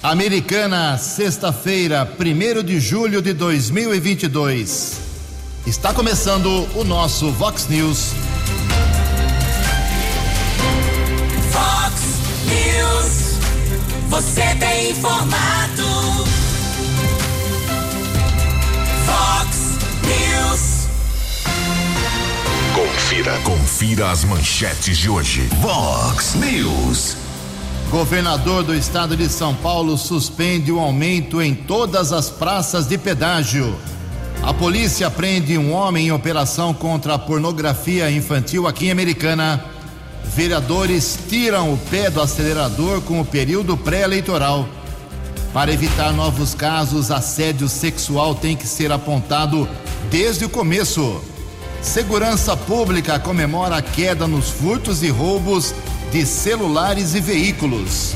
Americana, sexta-feira, 1 de julho de 2022. Está começando o nosso Vox News. Vox News. Você tem informado. Vox News. Confira, confira as manchetes de hoje. Vox News. Governador do estado de São Paulo suspende o aumento em todas as praças de pedágio. A polícia prende um homem em operação contra a pornografia infantil aqui em Americana. Vereadores tiram o pé do acelerador com o período pré-eleitoral. Para evitar novos casos, assédio sexual tem que ser apontado desde o começo. Segurança Pública comemora a queda nos furtos e roubos de celulares e veículos.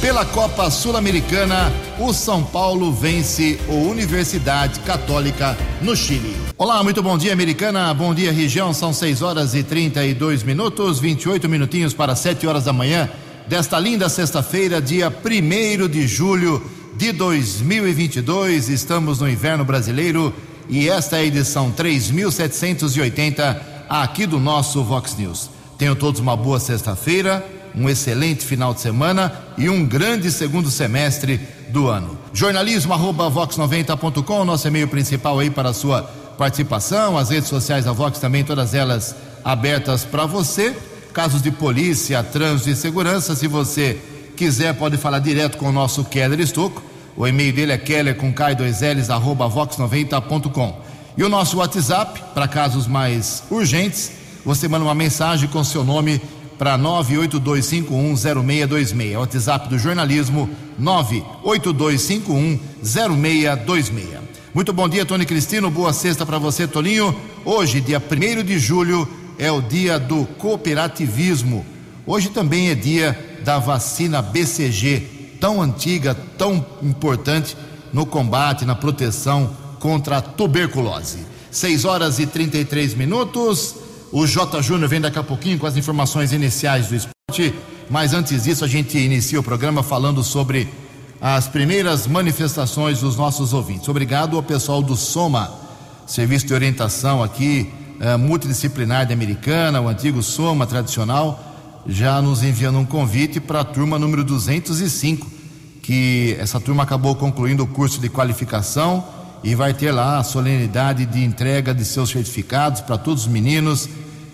Pela Copa Sul-Americana, o São Paulo vence a Universidade Católica no Chile. Olá, muito bom dia, Americana. Bom dia, região. São 6 horas e 32 minutos, 28 minutinhos para 7 horas da manhã desta linda sexta-feira, dia 1 de julho de 2022. Estamos no inverno brasileiro e esta é a edição 3780 aqui do nosso Vox News. Tenham todos uma boa sexta-feira, um excelente final de semana e um grande segundo semestre do ano. Jornalismo arroba vox90.com, nosso e-mail principal aí para a sua participação, as redes sociais da Vox também, todas elas abertas para você. Casos de polícia, trânsito e segurança, se você quiser, pode falar direto com o nosso Keller Estocco. O e-mail dele é keller com K2Ls, arroba vox90.com. E o nosso WhatsApp, para casos mais urgentes, você manda uma mensagem com seu nome para 982510626. WhatsApp do jornalismo 982510626. Muito bom dia, Tony Cristino. Boa sexta para você, Tolinho. Hoje, dia 1 de julho, é o dia do cooperativismo. Hoje também é dia da vacina BCG, tão antiga, tão importante no combate, na proteção contra a tuberculose. 6 horas e 33 minutos. O J. Júnior vem daqui a pouquinho com as informações iniciais do esporte, mas antes disso a gente inicia o programa falando sobre as primeiras manifestações dos nossos ouvintes. Obrigado ao pessoal do Soma, Serviço de Orientação aqui, eh, multidisciplinar de Americana, o antigo Soma tradicional, já nos enviando um convite para a turma número 205, que essa turma acabou concluindo o curso de qualificação e vai ter lá a solenidade de entrega de seus certificados para todos os meninos.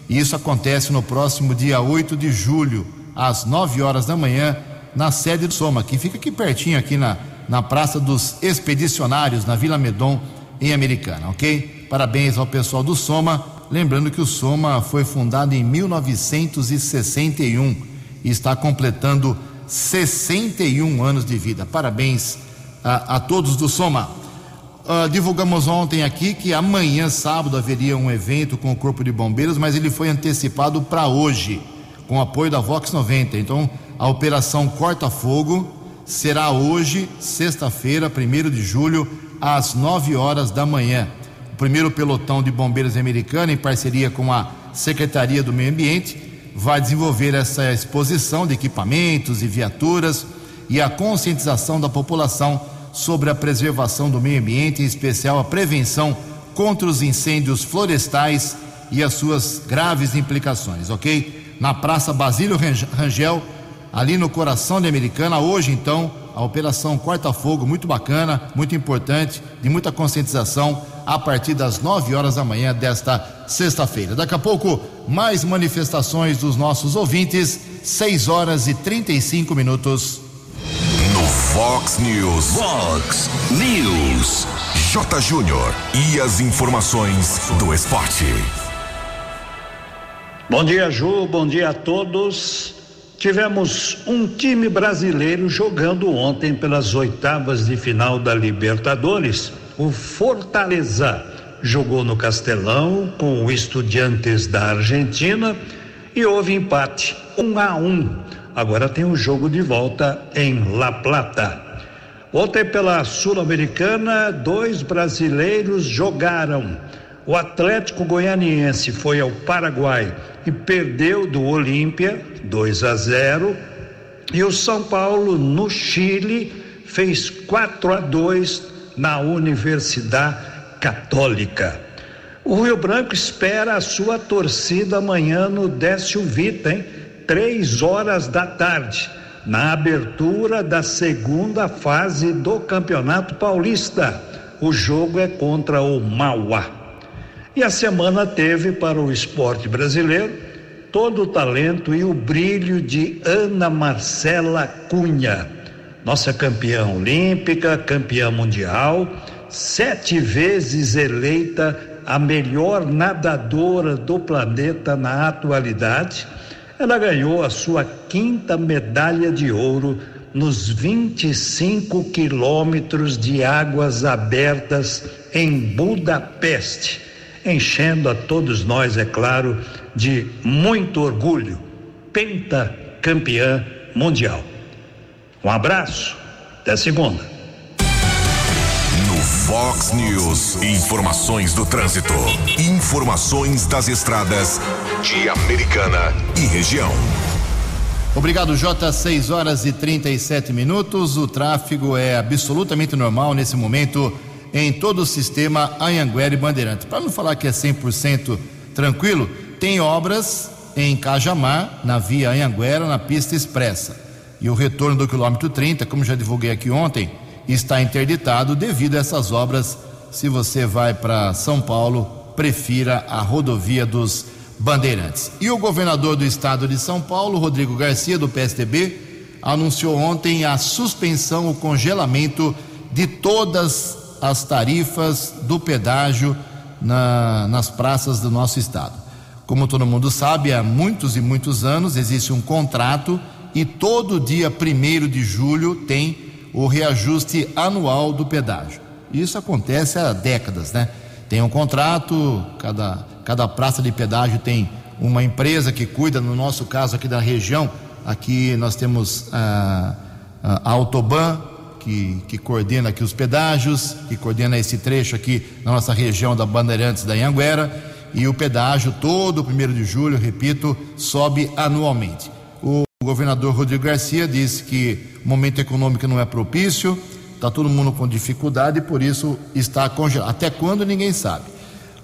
E isso acontece no próximo dia 8 de julho, às 9 horas da manhã, na sede do Soma, que fica aqui pertinho, aqui na, na Praça dos Expedicionários, na Vila Medon, em Americana, ok? Parabéns ao pessoal do Soma. Lembrando que o Soma foi fundado em 1961 e está completando 61 anos de vida. Parabéns a, a todos do Soma. Uh, divulgamos ontem aqui que amanhã, sábado, haveria um evento com o Corpo de Bombeiros, mas ele foi antecipado para hoje, com apoio da Vox 90. Então, a operação Corta Fogo será hoje, sexta-feira, 1 de julho, às 9 horas da manhã. O primeiro pelotão de bombeiros americano, em parceria com a Secretaria do Meio Ambiente, vai desenvolver essa exposição de equipamentos e viaturas e a conscientização da população sobre a preservação do meio ambiente, em especial a prevenção contra os incêndios florestais e as suas graves implicações, ok? Na Praça Basílio Rangel, ali no coração de Americana, hoje então, a Operação Corta Fogo, muito bacana, muito importante, de muita conscientização, a partir das 9 horas da manhã desta sexta-feira. Daqui a pouco, mais manifestações dos nossos ouvintes, 6 horas e 35 minutos. Fox News. Fox News. J. Júnior. E as informações do esporte. Bom dia, Ju. Bom dia a todos. Tivemos um time brasileiro jogando ontem pelas oitavas de final da Libertadores. O Fortaleza jogou no Castelão com o Estudiantes da Argentina e houve empate, um a um. Agora tem o um jogo de volta em La Plata. Ontem pela Sul-Americana, dois brasileiros jogaram. O Atlético Goianiense foi ao Paraguai e perdeu do Olímpia 2 a 0. E o São Paulo no Chile fez 4 a 2 na Universidade Católica. O Rio Branco espera a sua torcida amanhã no Décio Vita, hein? Três horas da tarde, na abertura da segunda fase do Campeonato Paulista. O jogo é contra o Mauá. E a semana teve para o esporte brasileiro todo o talento e o brilho de Ana Marcela Cunha, nossa campeã olímpica, campeã mundial, sete vezes eleita a melhor nadadora do planeta na atualidade, ela ganhou a sua quinta medalha de ouro nos 25 quilômetros de águas abertas em Budapeste, enchendo a todos nós, é claro, de muito orgulho. Pentacampeã mundial. Um abraço, até segunda. Fox News. Informações do trânsito. Informações das estradas de Americana e região. Obrigado, J. 6 horas e 37 minutos. O tráfego é absolutamente normal nesse momento em todo o sistema Anhanguera e Bandeirante. Para não falar que é 100% tranquilo, tem obras em Cajamar, na via Anhanguera, na pista expressa. E o retorno do quilômetro 30, como já divulguei aqui ontem, está interditado devido a essas obras. Se você vai para São Paulo, prefira a rodovia dos Bandeirantes. E o governador do estado de São Paulo, Rodrigo Garcia, do PSDB, anunciou ontem a suspensão, o congelamento de todas as tarifas do pedágio na, nas praças do nosso estado. Como todo mundo sabe, há muitos e muitos anos existe um contrato e todo dia 1 de julho tem o reajuste anual do pedágio. Isso acontece há décadas, né? Tem um contrato, cada, cada praça de pedágio tem uma empresa que cuida, no nosso caso aqui da região, aqui nós temos a, a Autoban, que, que coordena aqui os pedágios, que coordena esse trecho aqui na nossa região da Bandeirantes da Anhanguera, e o pedágio todo primeiro de julho, repito, sobe anualmente. Governador Rodrigo Garcia disse que o momento econômico não é propício, está todo mundo com dificuldade e por isso está congelado. Até quando ninguém sabe.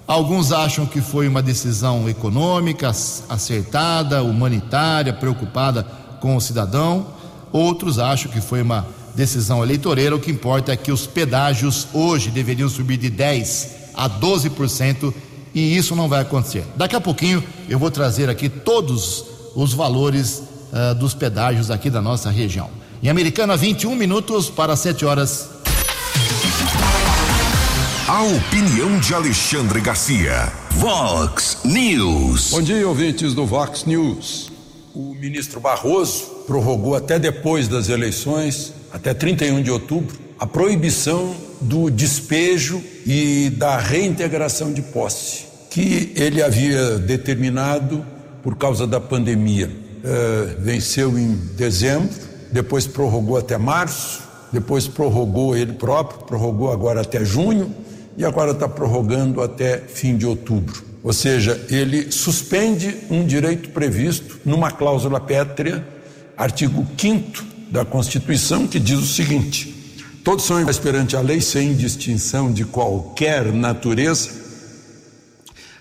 Alguns acham que foi uma decisão econômica, acertada, humanitária, preocupada com o cidadão. Outros acham que foi uma decisão eleitoreira. O que importa é que os pedágios hoje deveriam subir de 10% a 12% e isso não vai acontecer. Daqui a pouquinho eu vou trazer aqui todos os valores uh, dos pedágios aqui da nossa região. Em Americana, 21 minutos para 7 horas. A opinião de Alexandre Garcia. Vox News. Bom dia, ouvintes do Vox News. O ministro Barroso prorrogou até depois das eleições, até 31 de outubro, a proibição do despejo e da reintegração de posse, que ele havia determinado por causa da pandemia. Uh, venceu em dezembro depois prorrogou até março, depois prorrogou ele próprio, prorrogou agora até junho e agora está prorrogando até fim de outubro. Ou seja, ele suspende um direito previsto numa cláusula pétrea, artigo 5 da Constituição, que diz o seguinte: todos são iguais perante a lei sem distinção de qualquer natureza,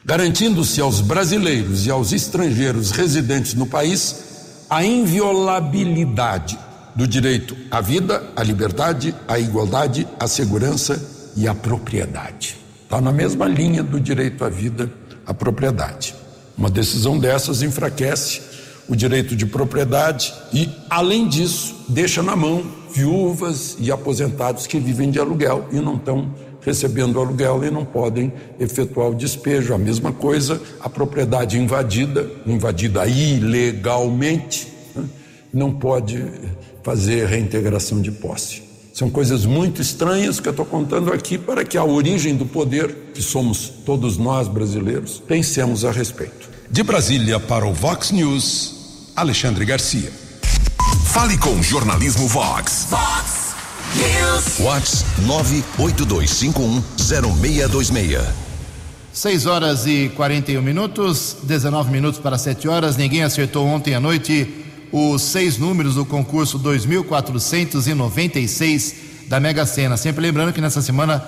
garantindo-se aos brasileiros e aos estrangeiros residentes no país a inviolabilidade do direito à vida, à liberdade, à igualdade, à segurança e à propriedade. Está na mesma linha do direito à vida, à propriedade. Uma decisão dessas enfraquece o direito de propriedade e, além disso, deixa na mão viúvas e aposentados que vivem de aluguel e não estão recebendo aluguel e não podem efetuar o despejo. A mesma coisa, a propriedade invadida, invadida ilegalmente, né, não pode fazer reintegração de posse. São coisas muito estranhas que eu estou contando aqui para que a origem do poder, que somos todos nós brasileiros, pensemos a respeito. De Brasília para o Vox News, Alexandre Garcia. Fale com o jornalismo Vox. Vox Vox 982510626. 6 horas e 41 minutos, 19 minutos para 7 horas. Ninguém acertou ontem à noite os seis números do concurso 2496 da Mega Sena. Sempre lembrando que nessa semana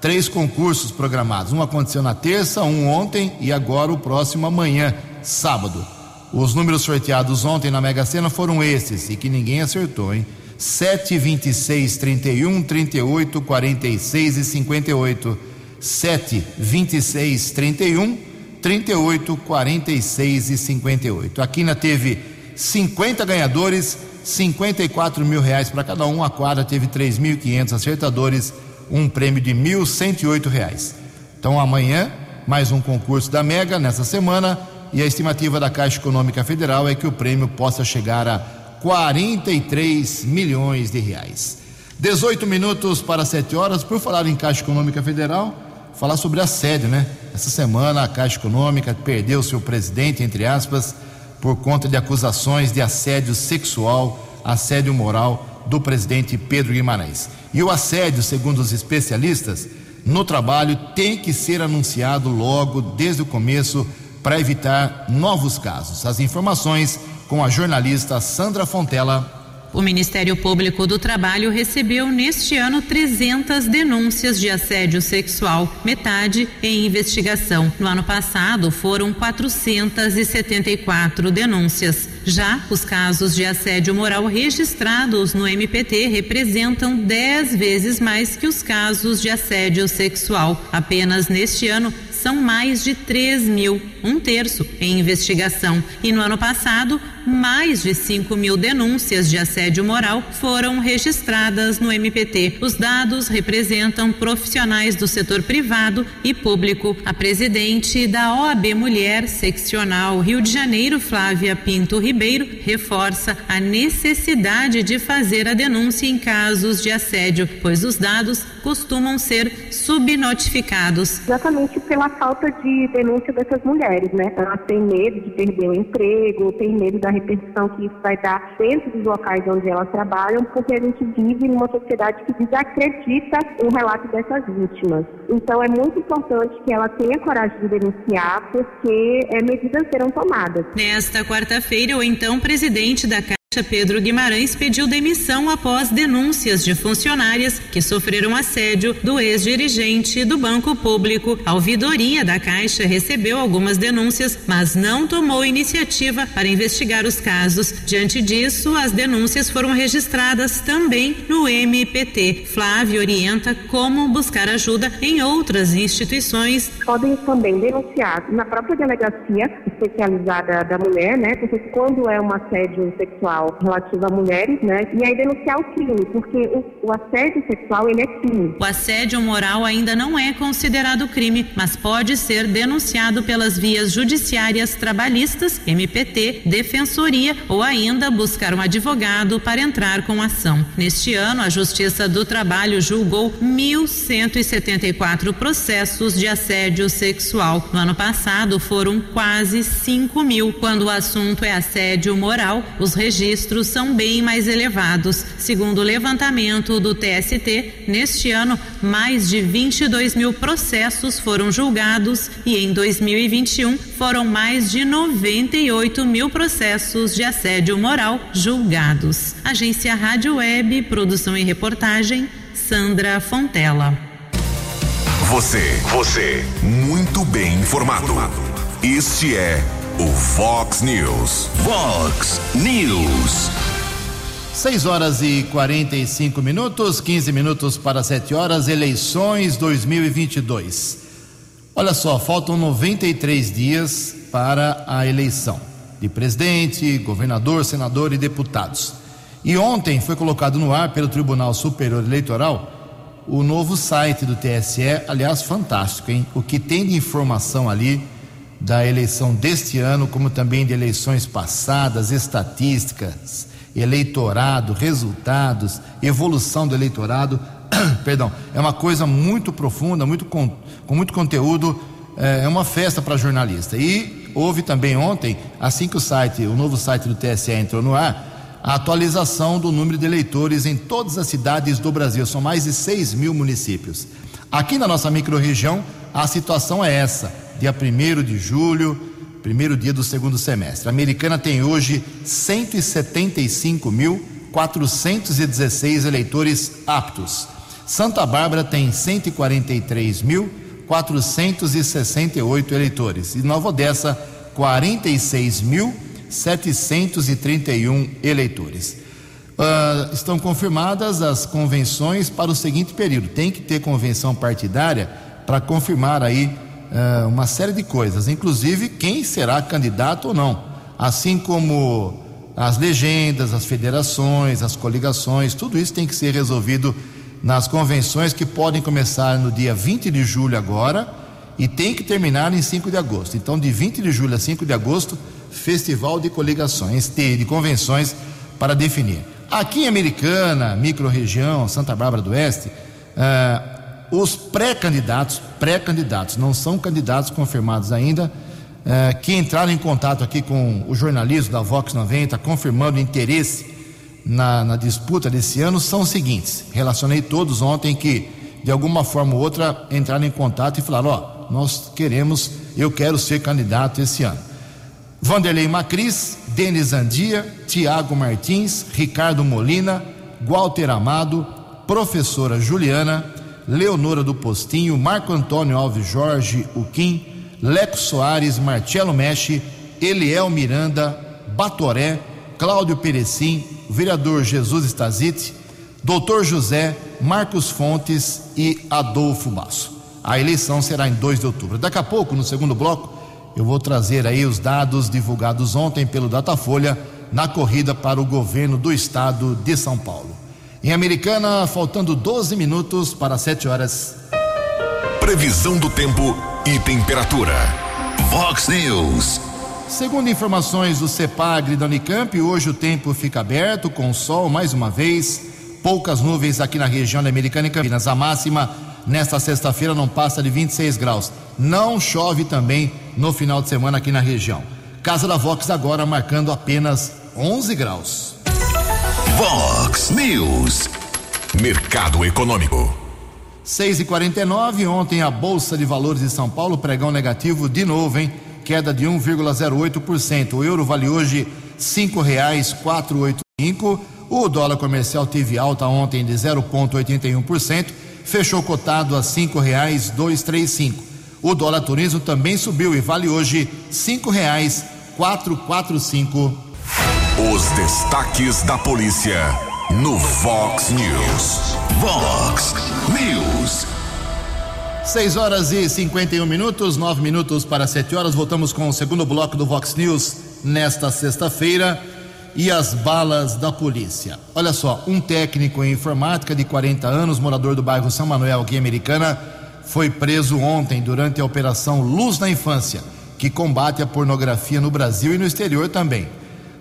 três concursos programados. Um aconteceu na terça, um ontem e agora o próximo amanhã, sábado. Os números sorteados ontem na Mega Sena foram esses e que ninguém acertou, hein? 7, 26, 31, 38, 46 e 58. 7, 26, 31, 38, 46 e 58. A Quina teve 50 ganhadores, 54 mil reais para cada um. A quadra teve 3.500 acertadores, um prêmio de 1.108 reais. Então amanhã, mais um concurso da Mega nessa semana e a estimativa da Caixa Econômica Federal é que o prêmio possa chegar a 43 milhões de reais. 18 minutos para 7 horas. Por falar em Caixa Econômica Federal, falar sobre assédio, né? Essa semana a Caixa Econômica perdeu seu presidente, entre aspas, por conta de acusações de assédio sexual, assédio moral do presidente Pedro Guimarães. E o assédio, segundo os especialistas, no trabalho tem que ser anunciado logo, desde o começo, para evitar novos casos. As informações com a jornalista Sandra Fontela. O Ministério Público do Trabalho recebeu neste ano 300 denúncias de assédio sexual, metade em investigação. No ano passado foram 474 denúncias. Já os casos de assédio moral registrados no MPT representam 10 vezes mais que os casos de assédio sexual. Apenas neste ano são mais de 3 mil, um terço em investigação. E no ano passado, mais de 5 mil denúncias de assédio moral foram registradas no MPT. Os dados representam profissionais do setor privado e público. A presidente da OAB Mulher Seccional Rio de Janeiro, Flávia Pinto Ribeiro, reforça a necessidade de fazer a denúncia em casos de assédio, pois os dados costumam ser subnotificados. Exatamente pela falta de denúncia dessas mulheres, né? Elas têm medo de perder o emprego, têm medo da repercussão que isso vai dar dentro dos locais onde elas trabalham, porque a gente vive numa sociedade que desacredita o relato dessas vítimas. Então é muito importante que ela tenha coragem de denunciar, porque é, medidas serão tomadas. Nesta quarta-feira, o então presidente da Pedro Guimarães pediu demissão após denúncias de funcionárias que sofreram assédio do ex-dirigente do Banco Público. A ouvidoria da Caixa recebeu algumas denúncias, mas não tomou iniciativa para investigar os casos. Diante disso, as denúncias foram registradas também no MPT. Flávio orienta como buscar ajuda em outras instituições. Podem também denunciar na própria delegacia especializada da mulher, né? Porque quando é um assédio sexual sexual relativa a mulheres, né? E aí denunciar o crime, porque o, o assédio sexual ele é crime. O assédio moral ainda não é considerado crime, mas pode ser denunciado pelas vias judiciárias trabalhistas, MPT, defensoria ou ainda buscar um advogado para entrar com ação. Neste ano, a Justiça do Trabalho julgou 1.174 processos de assédio sexual. No ano passado, foram quase 5 mil. Quando o assunto é assédio moral, os registros registros são bem mais elevados. Segundo o levantamento do TST, neste ano, mais de 22 mil processos foram julgados e em 2021 foram mais de 98 mil processos de assédio moral julgados. Agência Rádio Web, produção e reportagem, Sandra Fontela. Você, você, muito bem informado. Este é o Fox News. Fox News. 6 horas e 45 minutos, 15 minutos para 7 horas, eleições 2022. Olha só, faltam 93 dias para a eleição de presidente, governador, senador e deputados. E ontem foi colocado no ar pelo Tribunal Superior Eleitoral o novo site do TSE, aliás, fantástico, hein? O que tem de informação ali da eleição deste ano, como também de eleições passadas, estatísticas, eleitorado, resultados, evolução do eleitorado. Perdão, é uma coisa muito profunda, muito com, com muito conteúdo, é, é uma festa para jornalista. E houve também ontem, assim que o site, o novo site do TSE entrou no ar, a atualização do número de eleitores em todas as cidades do Brasil. São mais de 6 mil municípios. Aqui na nossa microrregião, a situação é essa dia 1 de julho, primeiro dia do segundo semestre. A americana tem hoje 175.416 eleitores aptos. Santa Bárbara tem 143.468 eleitores. E Nova Odessa, 46.731 eleitores. Uh, estão confirmadas as convenções para o seguinte período. Tem que ter convenção partidária para confirmar aí uh, uma série de coisas, inclusive quem será candidato ou não, assim como as legendas, as federações, as coligações, tudo isso tem que ser resolvido nas convenções que podem começar no dia 20 de julho agora e tem que terminar em 5 de agosto. Então, de 20 de julho a 5 de agosto, festival de coligações, de convenções para definir. Aqui em Americana, microrregião, Santa Bárbara do Oeste, uh, os pré-candidatos, pré-candidatos, não são candidatos confirmados ainda, uh, que entraram em contato aqui com o jornalismo da Vox 90, confirmando interesse na, na disputa desse ano, são os seguintes. Relacionei todos ontem que, de alguma forma ou outra, entraram em contato e falaram: Ó, nós queremos, eu quero ser candidato esse ano. Vanderlei Macris, Denis Andia, Tiago Martins, Ricardo Molina, Walter Amado, professora Juliana, Leonora do Postinho, Marco Antônio Alves Jorge Uquim, Leco Soares, Marcelo Mexe, Eliel Miranda, Batoré, Cláudio Perecim, vereador Jesus Stazite, doutor José, Marcos Fontes e Adolfo Basso. A eleição será em 2 de outubro. Daqui a pouco, no segundo bloco, eu vou trazer aí os dados divulgados ontem pelo Datafolha na corrida para o governo do estado de São Paulo. Em Americana, faltando 12 minutos para 7 horas. Previsão do tempo e temperatura. Vox News. Segundo informações do CEPAGRE da Unicamp, hoje o tempo fica aberto, com sol mais uma vez, poucas nuvens aqui na região da Americana e Campinas. A máxima nesta sexta-feira não passa de 26 graus. Não chove também no final de semana aqui na região. Casa da Vox agora marcando apenas 11 graus. Vox News. Mercado Econômico. 6 e 49 ontem a Bolsa de Valores de São Paulo, pregão negativo de novo, hein? Queda de 1,08%. O euro vale hoje cinco reais O dólar comercial teve alta ontem de 0,81%, fechou cotado a cinco reais o dólar turismo também subiu e vale hoje cinco reais quatro quatro cinco. Os destaques da polícia no Vox News. Vox News. 6 horas e 51 minutos, 9 minutos para 7 horas. Voltamos com o segundo bloco do Vox News nesta sexta-feira. E as balas da polícia. Olha só, um técnico em informática de 40 anos, morador do bairro São Manuel, aqui em Americana, foi preso ontem durante a Operação Luz na Infância, que combate a pornografia no Brasil e no exterior também.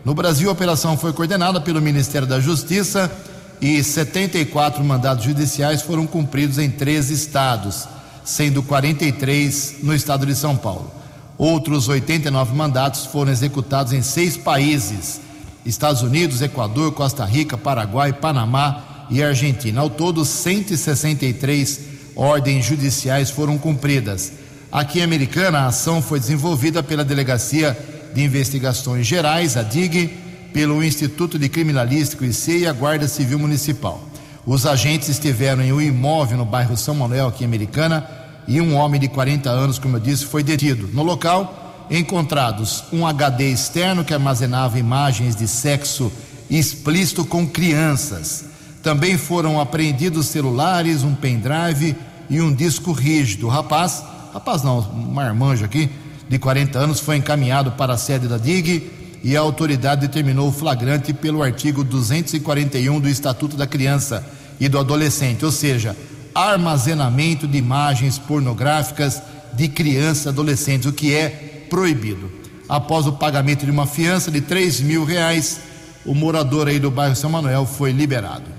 No Brasil, a operação foi coordenada pelo Ministério da Justiça e 74 mandados judiciais foram cumpridos em três estados, sendo 43 no estado de São Paulo. Outros 89 mandatos foram executados em seis países: Estados Unidos, Equador, Costa Rica, Paraguai, Panamá e Argentina. Ao todo, 163 ordens judiciais foram cumpridas. Aqui em Americana, a ação foi desenvolvida pela Delegacia de Investigações Gerais, a DIG, pelo Instituto de Criminalístico IC e a Guarda Civil Municipal. Os agentes estiveram em um imóvel no bairro São Manuel, aqui em Americana, e um homem de 40 anos, como eu disse, foi detido. No local, encontrados um HD externo que armazenava imagens de sexo explícito com crianças. Também foram apreendidos celulares, um pendrive e um disco rígido. O rapaz, rapaz não, um marmanjo aqui, de 40 anos, foi encaminhado para a sede da DIG e a autoridade determinou o flagrante pelo artigo 241 do Estatuto da Criança e do Adolescente, ou seja, armazenamento de imagens pornográficas de crianças e adolescentes, o que é proibido. Após o pagamento de uma fiança de 3 mil reais, o morador aí do bairro São Manuel foi liberado.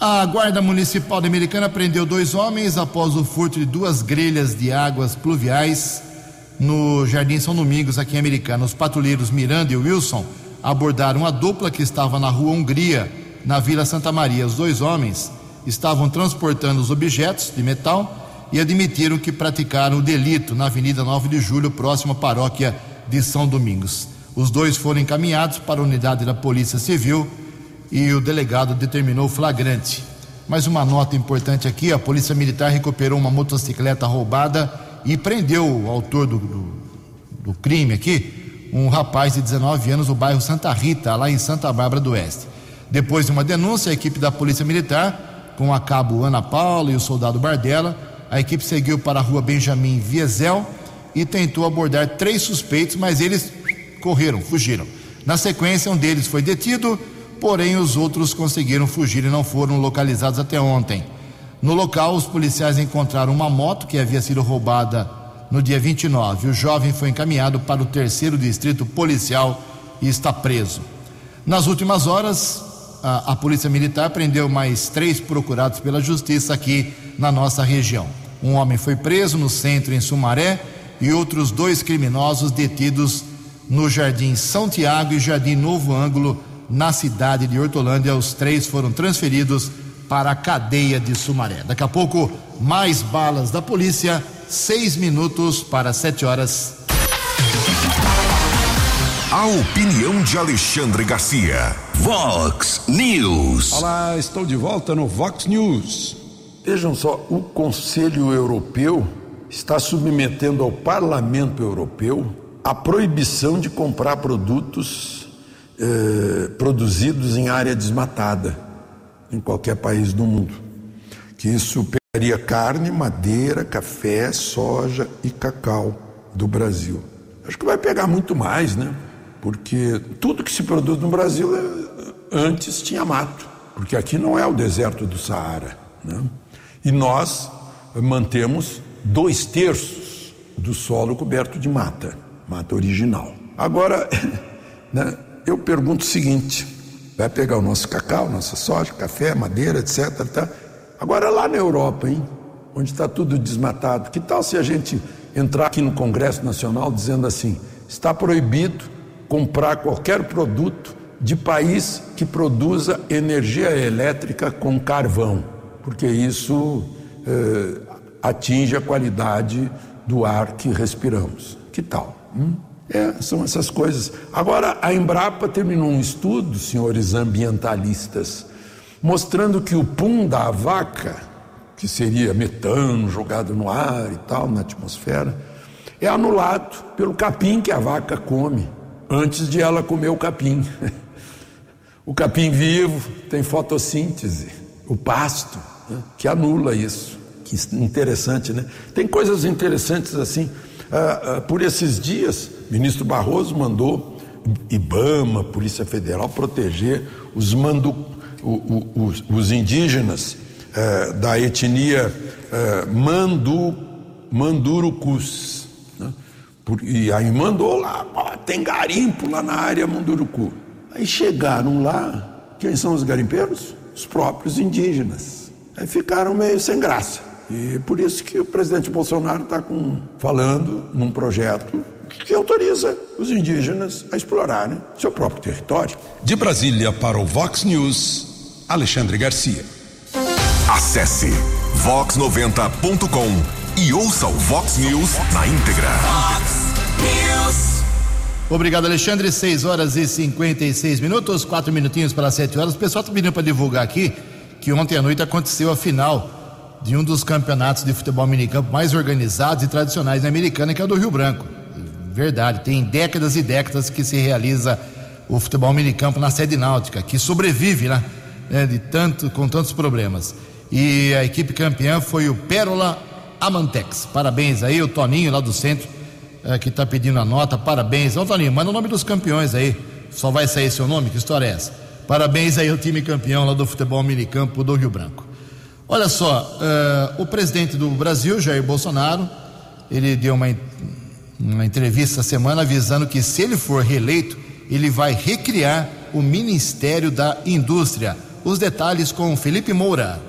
A Guarda Municipal de Americana prendeu dois homens após o furto de duas grelhas de águas pluviais no Jardim São Domingos, aqui em Americana. Os patrulheiros Miranda e Wilson abordaram a dupla que estava na rua Hungria, na Vila Santa Maria. Os dois homens estavam transportando os objetos de metal e admitiram que praticaram o delito na Avenida 9 de Julho, próxima à paróquia de São Domingos. Os dois foram encaminhados para a unidade da Polícia Civil e o delegado determinou flagrante. Mais uma nota importante aqui: a Polícia Militar recuperou uma motocicleta roubada e prendeu o autor do, do, do crime aqui, um rapaz de 19 anos, no bairro Santa Rita, lá em Santa Bárbara do Oeste. Depois de uma denúncia, a equipe da Polícia Militar, com a cabo Ana Paula e o soldado Bardella, a equipe seguiu para a rua Benjamin Viesel e tentou abordar três suspeitos, mas eles correram, fugiram. Na sequência, um deles foi detido, porém os outros conseguiram fugir e não foram localizados até ontem. No local, os policiais encontraram uma moto que havia sido roubada no dia 29. O jovem foi encaminhado para o terceiro distrito policial e está preso. Nas últimas horas, a, a Polícia Militar prendeu mais três procurados pela Justiça aqui na nossa região. Um homem foi preso no centro em Sumaré e outros dois criminosos detidos no Jardim São Tiago e Jardim Novo Ângulo, na cidade de Hortolândia. Os três foram transferidos para a cadeia de Sumaré. Daqui a pouco, mais balas da polícia, seis minutos para sete horas. A opinião de Alexandre Garcia. Vox News. Olá, estou de volta no Vox News. Vejam só, o Conselho Europeu está submetendo ao Parlamento Europeu a proibição de comprar produtos eh, produzidos em área desmatada em qualquer país do mundo. Que isso pegaria carne, madeira, café, soja e cacau do Brasil. Acho que vai pegar muito mais, né? Porque tudo que se produz no Brasil eh, antes tinha mato, porque aqui não é o deserto do Saara, né? E nós mantemos dois terços do solo coberto de mata, mata original. Agora, né, eu pergunto o seguinte: vai pegar o nosso cacau, nossa soja, café, madeira, etc. Tá? Agora, lá na Europa, hein, onde está tudo desmatado, que tal se a gente entrar aqui no Congresso Nacional dizendo assim: está proibido comprar qualquer produto de país que produza energia elétrica com carvão, porque isso eh, atinge a qualidade do ar que respiramos. Que tal? Hum? É, são essas coisas. Agora, a Embrapa terminou um estudo, senhores ambientalistas, mostrando que o pum da vaca, que seria metano jogado no ar e tal, na atmosfera, é anulado pelo capim que a vaca come, antes de ela comer o capim. O capim vivo tem fotossíntese, o pasto, né, que anula isso. Que interessante, né? Tem coisas interessantes assim. Ah, ah, por esses dias, ministro Barroso mandou IBAMA, Polícia Federal, proteger os, mandu, os, os, indígenas eh, da etnia eh, mandu, Mandurucus. Né? E aí mandou lá, tem garimpo lá na área Mandurucu. Aí chegaram lá, quem são os garimpeiros? Os próprios indígenas. Aí ficaram meio sem graça. E por isso que o presidente Bolsonaro está falando num projeto que autoriza os indígenas a explorarem seu próprio território. De Brasília para o Vox News, Alexandre Garcia. Acesse vox90.com e ouça o Vox News na íntegra. Vox News. Obrigado, Alexandre. 6 horas e 56 minutos, 4 minutinhos para 7 horas. O pessoal está pedindo para divulgar aqui que ontem à noite aconteceu a final de um dos campeonatos de futebol minicampo mais organizados e tradicionais da Americana, que é o do Rio Branco. Verdade, tem décadas e décadas que se realiza o futebol minicampo na sede náutica, que sobrevive, né? É, de tanto, com tantos problemas. E a equipe campeã foi o Pérola Amantex. Parabéns aí, o Toninho lá do centro, é, que está pedindo a nota. Parabéns. Ô Toninho, manda o nome dos campeões aí. Só vai sair seu nome? Que história é essa? Parabéns aí ao time campeão lá do futebol minicampo do Rio Branco. Olha só, uh, o presidente do Brasil, Jair Bolsonaro, ele deu uma, uma entrevista semana avisando que se ele for reeleito, ele vai recriar o Ministério da Indústria. Os detalhes com Felipe Moura.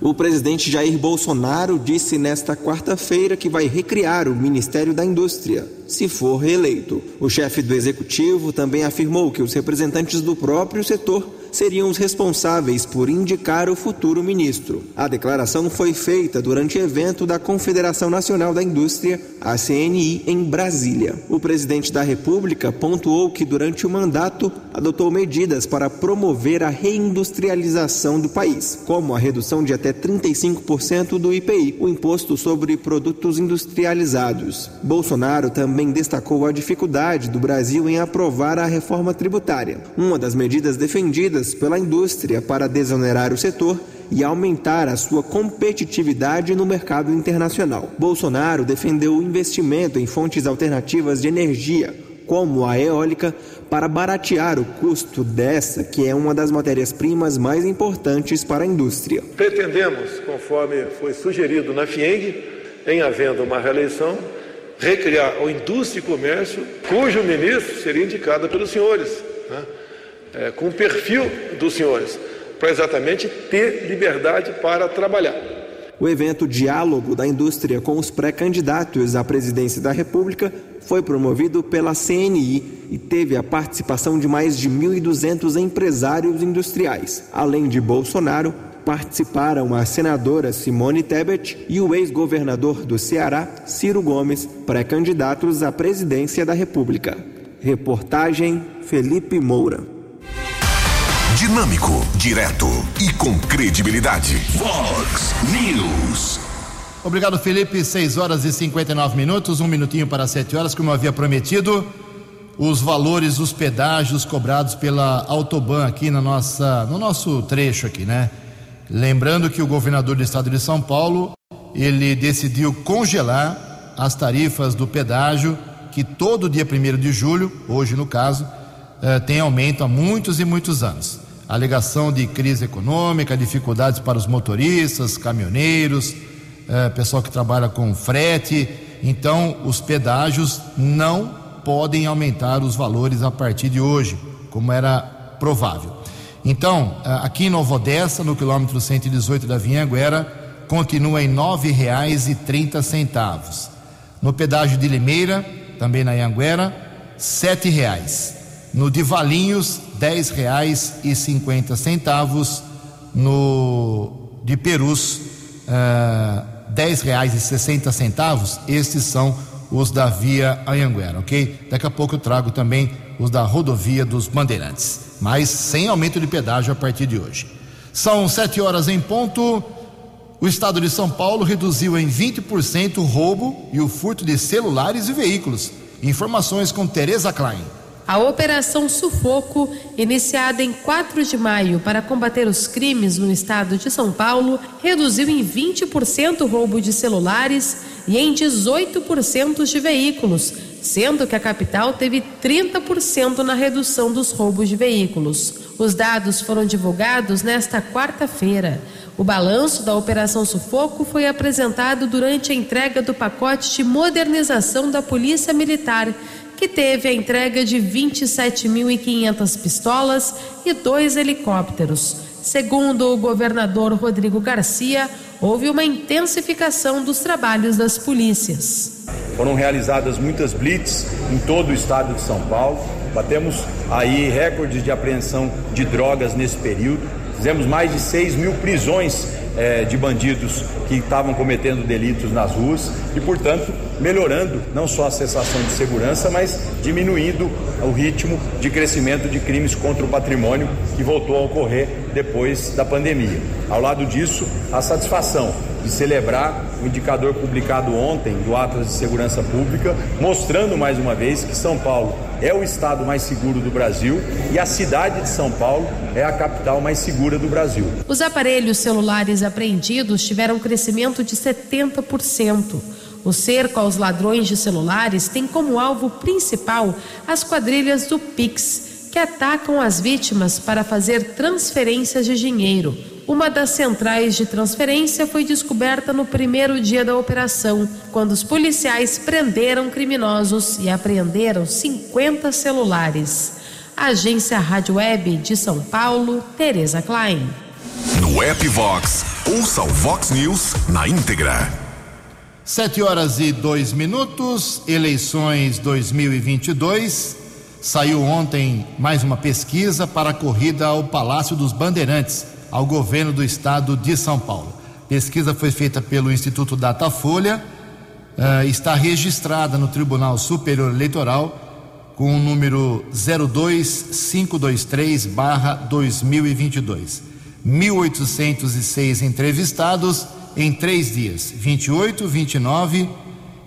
O presidente Jair Bolsonaro disse nesta quarta-feira que vai recriar o Ministério da Indústria, se for reeleito. O chefe do executivo também afirmou que os representantes do próprio setor seriam os responsáveis por indicar o futuro ministro. A declaração foi feita durante evento da Confederação Nacional da Indústria, a CNI, em Brasília. O presidente da República pontuou que durante o mandato adotou medidas para promover a reindustrialização do país, como a redução de até 35% do IPI, o imposto sobre produtos industrializados. Bolsonaro também destacou a dificuldade do Brasil em aprovar a reforma tributária, uma das medidas defendidas pela indústria para desonerar o setor e aumentar a sua competitividade no mercado internacional. Bolsonaro defendeu o investimento em fontes alternativas de energia, como a eólica, para baratear o custo dessa, que é uma das matérias-primas mais importantes para a indústria. Pretendemos, conforme foi sugerido na FIENG, em havendo uma reeleição, recriar o Indústria e Comércio, cujo ministro seria indicado pelos senhores, né? É, com o perfil dos senhores, para exatamente ter liberdade para trabalhar. O evento Diálogo da Indústria com os pré-candidatos à presidência da República foi promovido pela CNI e teve a participação de mais de 1.200 empresários industriais. Além de Bolsonaro, participaram a senadora Simone Tebet e o ex-governador do Ceará, Ciro Gomes, pré-candidatos à presidência da República. Reportagem Felipe Moura. Dinâmico, direto e com credibilidade. Vox News. Obrigado, Felipe. 6 horas e 59 minutos, um minutinho para 7 horas, como eu havia prometido. Os valores, os pedágios cobrados pela Autoban aqui na nossa, no nosso trecho aqui, né? Lembrando que o governador do estado de São Paulo, ele decidiu congelar as tarifas do pedágio, que todo dia 1 de julho, hoje no caso, eh, tem aumento há muitos e muitos anos. Alegação de crise econômica, dificuldades para os motoristas, caminhoneiros, eh, pessoal que trabalha com frete. Então, os pedágios não podem aumentar os valores a partir de hoje, como era provável. Então, aqui em Nova Odessa, no quilômetro 118 da Vinhanguera, continua em R$ 9,30. No pedágio de Limeira, também na Anhanguera, R$ 7,00. No de Valinhos, R$ 10,50. No de Perus, uh, R$ 10,60. Estes são os da Via Anhanguera, ok? Daqui a pouco eu trago também os da rodovia dos Bandeirantes mas sem aumento de pedágio a partir de hoje. São sete horas em ponto. O estado de São Paulo reduziu em 20% o roubo e o furto de celulares e veículos. Informações com Tereza Klein. A Operação Sufoco, iniciada em 4 de maio para combater os crimes no estado de São Paulo, reduziu em 20% o roubo de celulares e em 18% de veículos, sendo que a capital teve 30% na redução dos roubos de veículos. Os dados foram divulgados nesta quarta-feira. O balanço da Operação Sufoco foi apresentado durante a entrega do pacote de modernização da Polícia Militar, que teve a entrega de 27.500 pistolas e dois helicópteros. Segundo o governador Rodrigo Garcia, houve uma intensificação dos trabalhos das polícias. Foram realizadas muitas blitz em todo o estado de São Paulo. Batemos aí recordes de apreensão de drogas nesse período. Fizemos mais de 6 mil prisões eh, de bandidos que estavam cometendo delitos nas ruas e, portanto, melhorando não só a sensação de segurança, mas diminuindo o ritmo de crescimento de crimes contra o patrimônio que voltou a ocorrer depois da pandemia. Ao lado disso, a satisfação de celebrar o indicador publicado ontem do Atlas de Segurança Pública, mostrando mais uma vez que São Paulo é o estado mais seguro do Brasil e a cidade de São Paulo é a capital mais segura do Brasil. Os aparelhos celulares apreendidos tiveram crescimento de 70%. O cerco aos ladrões de celulares tem como alvo principal as quadrilhas do Pix, que atacam as vítimas para fazer transferências de dinheiro. Uma das centrais de transferência foi descoberta no primeiro dia da operação, quando os policiais prenderam criminosos e apreenderam 50 celulares. Agência Rádio Web de São Paulo, Tereza Klein. No app Vox, ouça o Vox News na íntegra. Sete horas e dois minutos, eleições 2022. Saiu ontem mais uma pesquisa para a corrida ao Palácio dos Bandeirantes, ao governo do estado de São Paulo. Pesquisa foi feita pelo Instituto Datafolha, uh, está registrada no Tribunal Superior Eleitoral com o número 02523-2022. 1.806 entrevistados em três dias, 28, 29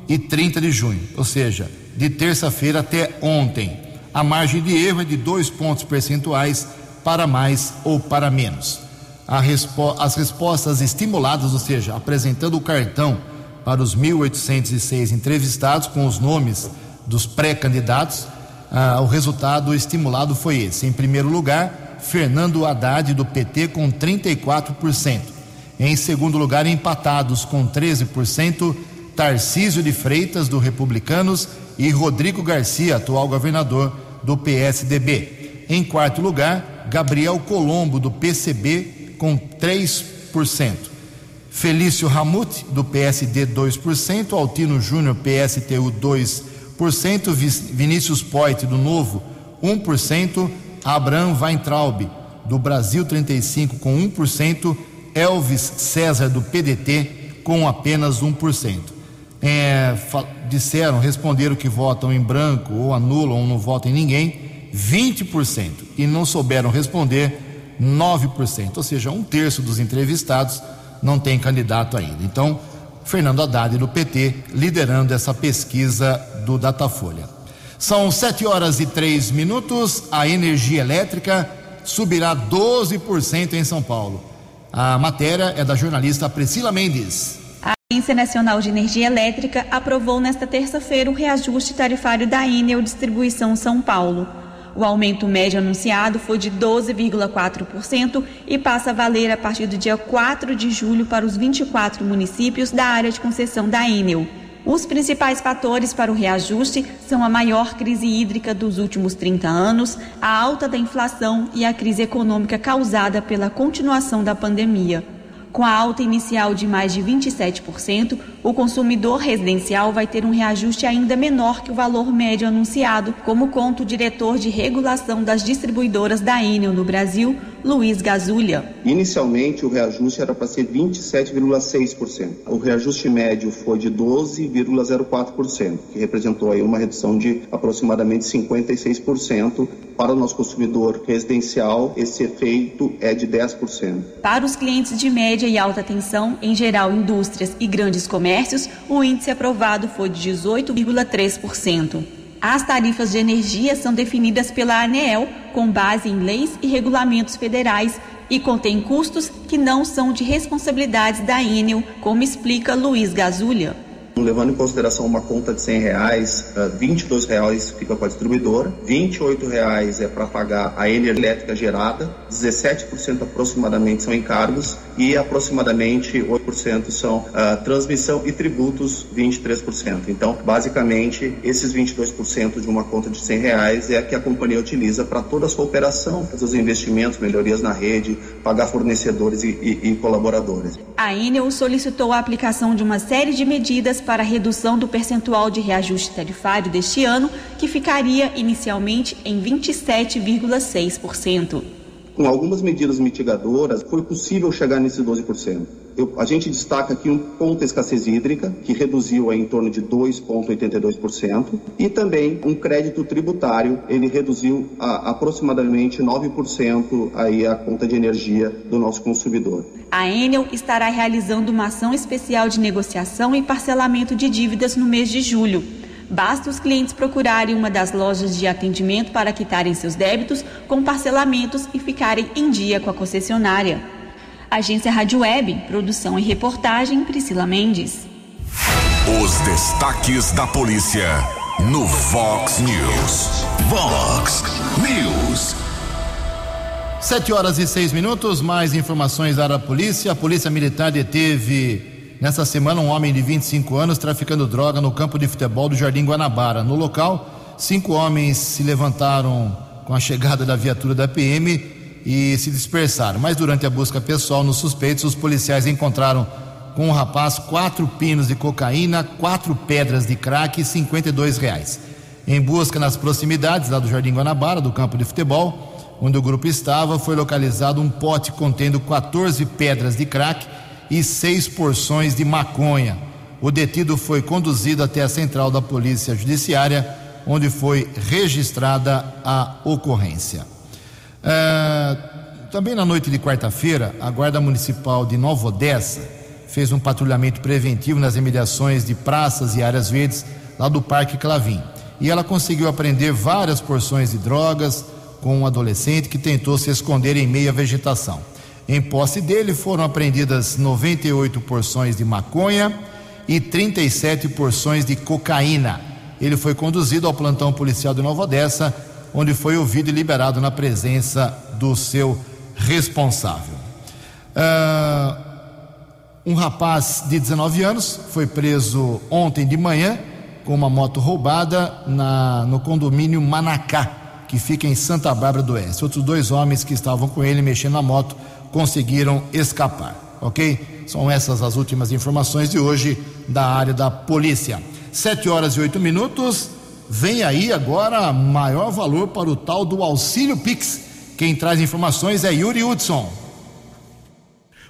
e 30 de junho, ou seja, de terça-feira até ontem. A margem de erro é de dois pontos percentuais para mais ou para menos. Respo as respostas estimuladas, ou seja, apresentando o cartão para os 1.806 entrevistados com os nomes dos pré-candidatos, ah, o resultado estimulado foi esse. Em primeiro lugar, Fernando Haddad, do PT, com 34%. Em segundo lugar, empatados com 13%, Tarcísio de Freitas, do Republicanos, e Rodrigo Garcia, atual governador do PSDB. Em quarto lugar, Gabriel Colombo, do PCB, com 3%. Felício Ramute, do PSD, 2%. Altino Júnior, PSTU, 2%. Vinícius Poit, do Novo, 1%. Abraham Weintraub, do Brasil 35, com 1%. Elvis César, do PDT, com apenas 1% é, disseram, responderam que votam em branco ou anulam ou não votam em ninguém, 20%. E não souberam responder 9%. Ou seja, um terço dos entrevistados não tem candidato ainda. Então, Fernando Haddad do PT liderando essa pesquisa do Datafolha. São 7 horas e 3 minutos. A energia elétrica subirá 12% em São Paulo. A matéria é da jornalista Priscila Mendes. A Agência Nacional de Energia Elétrica aprovou nesta terça-feira o reajuste tarifário da Enel Distribuição São Paulo. O aumento médio anunciado foi de 12,4% e passa a valer a partir do dia 4 de julho para os 24 municípios da área de concessão da Enel. Os principais fatores para o reajuste são a maior crise hídrica dos últimos 30 anos, a alta da inflação e a crise econômica causada pela continuação da pandemia. Com a alta inicial de mais de 27%, o consumidor residencial vai ter um reajuste ainda menor que o valor médio anunciado, como conta o diretor de regulação das distribuidoras da Enel no Brasil, Luiz Gazulha. Inicialmente, o reajuste era para ser 27,6%. O reajuste médio foi de 12,04%, que representou aí uma redução de aproximadamente 56%. Para o nosso consumidor residencial, esse efeito é de 10%. Para os clientes de média e alta tensão, em geral indústrias e grandes comércios, o índice aprovado foi de 18,3%. As tarifas de energia são definidas pela ANEEL com base em leis e regulamentos federais e contém custos que não são de responsabilidade da Enel, como explica Luiz Gazulha. Levando em consideração uma conta de 100 reais, 22 ah, reais fica com a distribuidora, 28 reais é para pagar a energia elétrica gerada, 17% aproximadamente são encargos e aproximadamente 8% são uh, transmissão e tributos, 23%. Então, basicamente, esses 22% de uma conta de 100 reais é a que a companhia utiliza para toda a sua operação, fazer os investimentos, melhorias na rede, pagar fornecedores e, e, e colaboradores. A Enel solicitou a aplicação de uma série de medidas para a redução do percentual de reajuste tarifário deste ano, que ficaria inicialmente em 27,6%. Com algumas medidas mitigadoras, foi possível chegar nesse 12%. Eu, a gente destaca aqui um ponto a escassez hídrica, que reduziu em torno de 2,82%, e também um crédito tributário, ele reduziu a, aproximadamente 9% aí a conta de energia do nosso consumidor. A Enel estará realizando uma ação especial de negociação e parcelamento de dívidas no mês de julho. Basta os clientes procurarem uma das lojas de atendimento para quitarem seus débitos com parcelamentos e ficarem em dia com a concessionária. Agência Rádio Web, produção e reportagem Priscila Mendes. Os destaques da polícia no Fox News. Fox News. Sete horas e seis minutos, mais informações da polícia. A polícia militar deteve nessa semana um homem de 25 anos traficando droga no campo de futebol do Jardim Guanabara. No local, cinco homens se levantaram com a chegada da viatura da PM e se dispersaram. Mas durante a busca pessoal nos suspeitos, os policiais encontraram com o rapaz quatro pinos de cocaína, quatro pedras de crack e 52 reais. Em busca nas proximidades lá do Jardim Guanabara, do campo de futebol, onde o grupo estava, foi localizado um pote contendo 14 pedras de crack e seis porções de maconha. O detido foi conduzido até a central da Polícia Judiciária, onde foi registrada a ocorrência. É, também na noite de quarta-feira, a Guarda Municipal de Nova Odessa fez um patrulhamento preventivo nas imediações de praças e áreas verdes lá do Parque Clavim. E ela conseguiu apreender várias porções de drogas, com um adolescente que tentou se esconder em meia vegetação. Em posse dele foram apreendidas 98 porções de maconha e 37 porções de cocaína. Ele foi conduzido ao plantão policial de Nova Odessa, onde foi ouvido e liberado na presença do seu responsável. Uh, um rapaz de 19 anos foi preso ontem de manhã com uma moto roubada na, no condomínio Manacá que fica em Santa Bárbara do Oeste. Outros dois homens que estavam com ele mexendo na moto conseguiram escapar, ok? São essas as últimas informações de hoje da área da polícia. Sete horas e oito minutos. Vem aí agora maior valor para o tal do auxílio Pix. Quem traz informações é Yuri Hudson.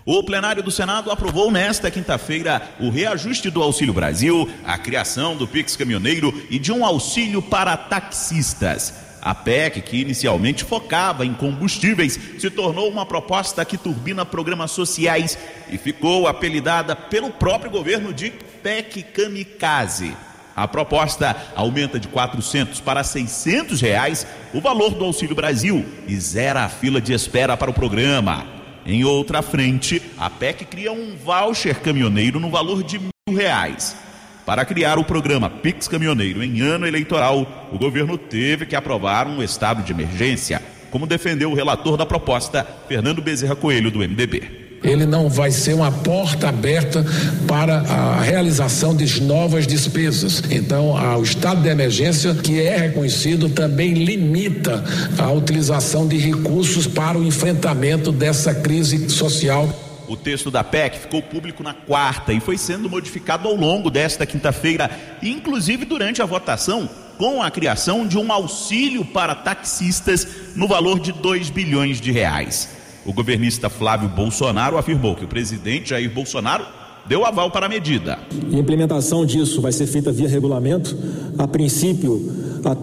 O plenário do Senado aprovou nesta quinta-feira o reajuste do Auxílio Brasil, a criação do Pix Caminhoneiro e de um auxílio para taxistas. A PEC, que inicialmente focava em combustíveis, se tornou uma proposta que turbina programas sociais e ficou apelidada pelo próprio governo de PEC Kamikaze. A proposta aumenta de 400 para 600 reais o valor do Auxílio Brasil e zera a fila de espera para o programa. Em outra frente, a PEC cria um voucher caminhoneiro no valor de mil reais. Para criar o programa Pix Caminhoneiro em ano eleitoral, o governo teve que aprovar um estado de emergência, como defendeu o relator da proposta, Fernando Bezerra Coelho, do MDB ele não vai ser uma porta aberta para a realização de novas despesas. Então, o estado de emergência, que é reconhecido, também limita a utilização de recursos para o enfrentamento dessa crise social. O texto da PEC ficou público na quarta e foi sendo modificado ao longo desta quinta-feira, inclusive durante a votação, com a criação de um auxílio para taxistas no valor de 2 bilhões de reais. O governista Flávio Bolsonaro afirmou que o presidente Jair Bolsonaro deu aval para a medida. a implementação disso vai ser feita via regulamento, a princípio,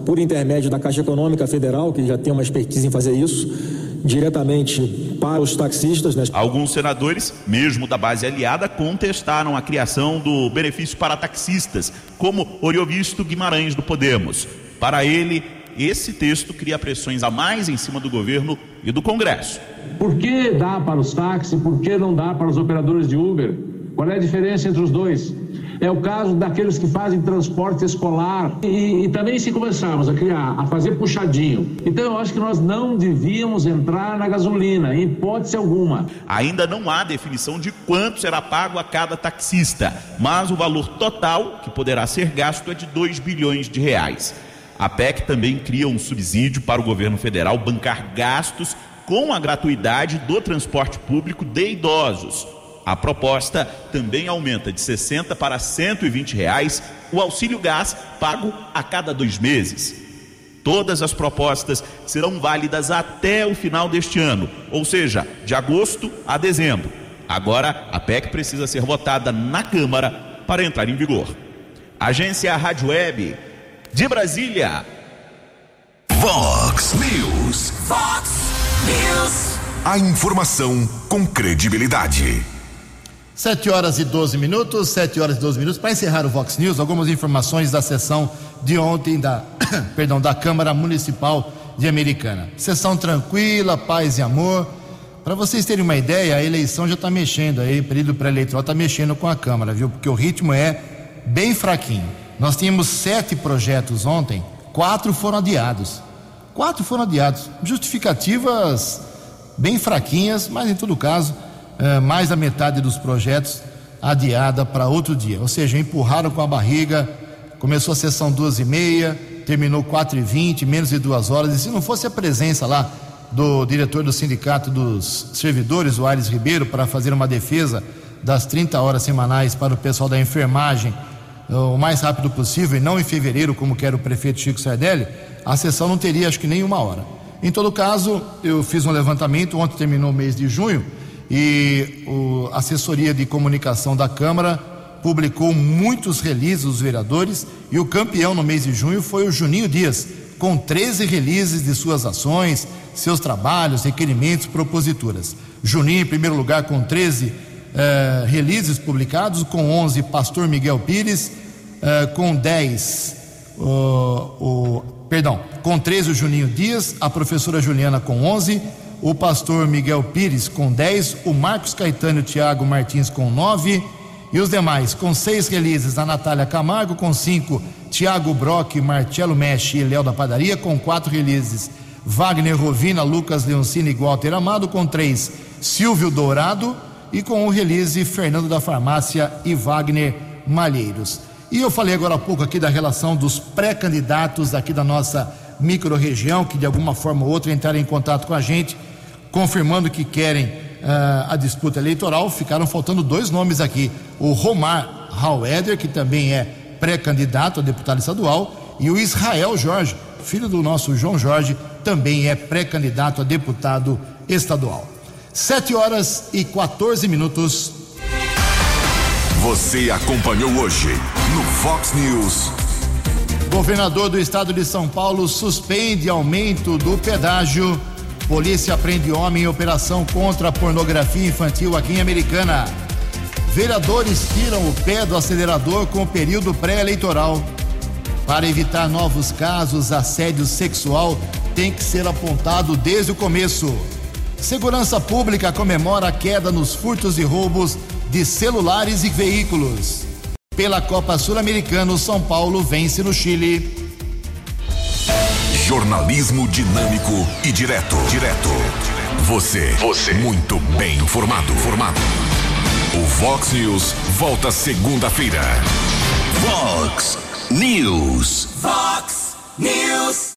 por intermédio da Caixa Econômica Federal, que já tem uma expertise em fazer isso diretamente para os taxistas. Né? Alguns senadores, mesmo da base aliada, contestaram a criação do benefício para taxistas, como Oriovisto Guimarães do Podemos. Para ele, esse texto cria pressões a mais em cima do governo e do Congresso. Por que dá para os táxis, por que não dá para os operadores de Uber? Qual é a diferença entre os dois? É o caso daqueles que fazem transporte escolar. E, e, também se começarmos a criar, a fazer puxadinho. Então eu acho que nós não devíamos entrar na gasolina, em hipótese alguma. Ainda não há definição de quanto será pago a cada taxista, mas o valor total que poderá ser gasto é de 2 bilhões de reais. A PEC também cria um subsídio para o governo federal bancar gastos com a gratuidade do transporte público de idosos. A proposta também aumenta de 60 para 120 reais o auxílio gás pago a cada dois meses. Todas as propostas serão válidas até o final deste ano, ou seja, de agosto a dezembro. Agora, a PEC precisa ser votada na Câmara para entrar em vigor. Agência Rádio Web de Brasília. Vox News. Vox News. A informação com credibilidade. 7 horas e 12 minutos, 7 horas e 12 minutos. Para encerrar o Vox News, algumas informações da sessão de ontem da, perdão, da Câmara Municipal de Americana. Sessão tranquila, paz e amor. Para vocês terem uma ideia, a eleição já está mexendo aí, o período pré-eleitoral está mexendo com a Câmara, viu? Porque o ritmo é bem fraquinho. Nós tínhamos sete projetos ontem, quatro foram adiados. Quatro foram adiados. Justificativas bem fraquinhas, mas em todo caso é, mais da metade dos projetos adiada para outro dia. Ou seja, empurraram com a barriga. Começou a sessão duas e meia, terminou quatro e vinte, menos de duas horas. E se não fosse a presença lá do diretor do sindicato dos servidores, o Aires Ribeiro, para fazer uma defesa das 30 horas semanais para o pessoal da enfermagem o mais rápido possível e não em fevereiro, como quer o prefeito Chico Sardelli, a sessão não teria acho que nem uma hora. Em todo caso, eu fiz um levantamento, ontem terminou o mês de junho, e a assessoria de comunicação da Câmara publicou muitos releases dos vereadores, e o campeão no mês de junho foi o Juninho Dias, com 13 releases de suas ações, seus trabalhos, requerimentos, proposituras. Juninho, em primeiro lugar, com 13 eh, releases publicados, com 11, Pastor Miguel Pires, eh, com 10, o, o, perdão, com 13, o Juninho Dias, a professora Juliana com 11, o pastor Miguel Pires com 10, o Marcos Caetano Tiago Martins com 9, e os demais, com seis releases, a Natália Camargo, com cinco, Tiago Brock, Marcelo Mexe e Léo da Padaria, com quatro releases, Wagner Rovina, Lucas Leoncini e Walter Amado, com três, Silvio Dourado, e com o release, Fernando da Farmácia e Wagner Malheiros. E eu falei agora há pouco aqui da relação dos pré-candidatos aqui da nossa microrregião, que de alguma forma ou outra entraram em contato com a gente, confirmando que querem uh, a disputa eleitoral, ficaram faltando dois nomes aqui: o Romar Haueder, que também é pré-candidato a deputado estadual, e o Israel Jorge, filho do nosso João Jorge, também é pré-candidato a deputado estadual. Sete horas e 14 minutos. Você acompanhou hoje no Fox News. Governador do estado de São Paulo suspende aumento do pedágio Polícia prende homem em operação contra a pornografia infantil aqui em Americana. Vereadores tiram o pé do acelerador com o período pré-eleitoral. Para evitar novos casos, assédio sexual tem que ser apontado desde o começo. Segurança Pública comemora a queda nos furtos e roubos de celulares e veículos. Pela Copa Sul-Americana, São Paulo vence no Chile. Jornalismo dinâmico e direto. Direto. Você. Você. Muito bem informado. Formado. O Vox News volta segunda-feira. Vox News. Vox News.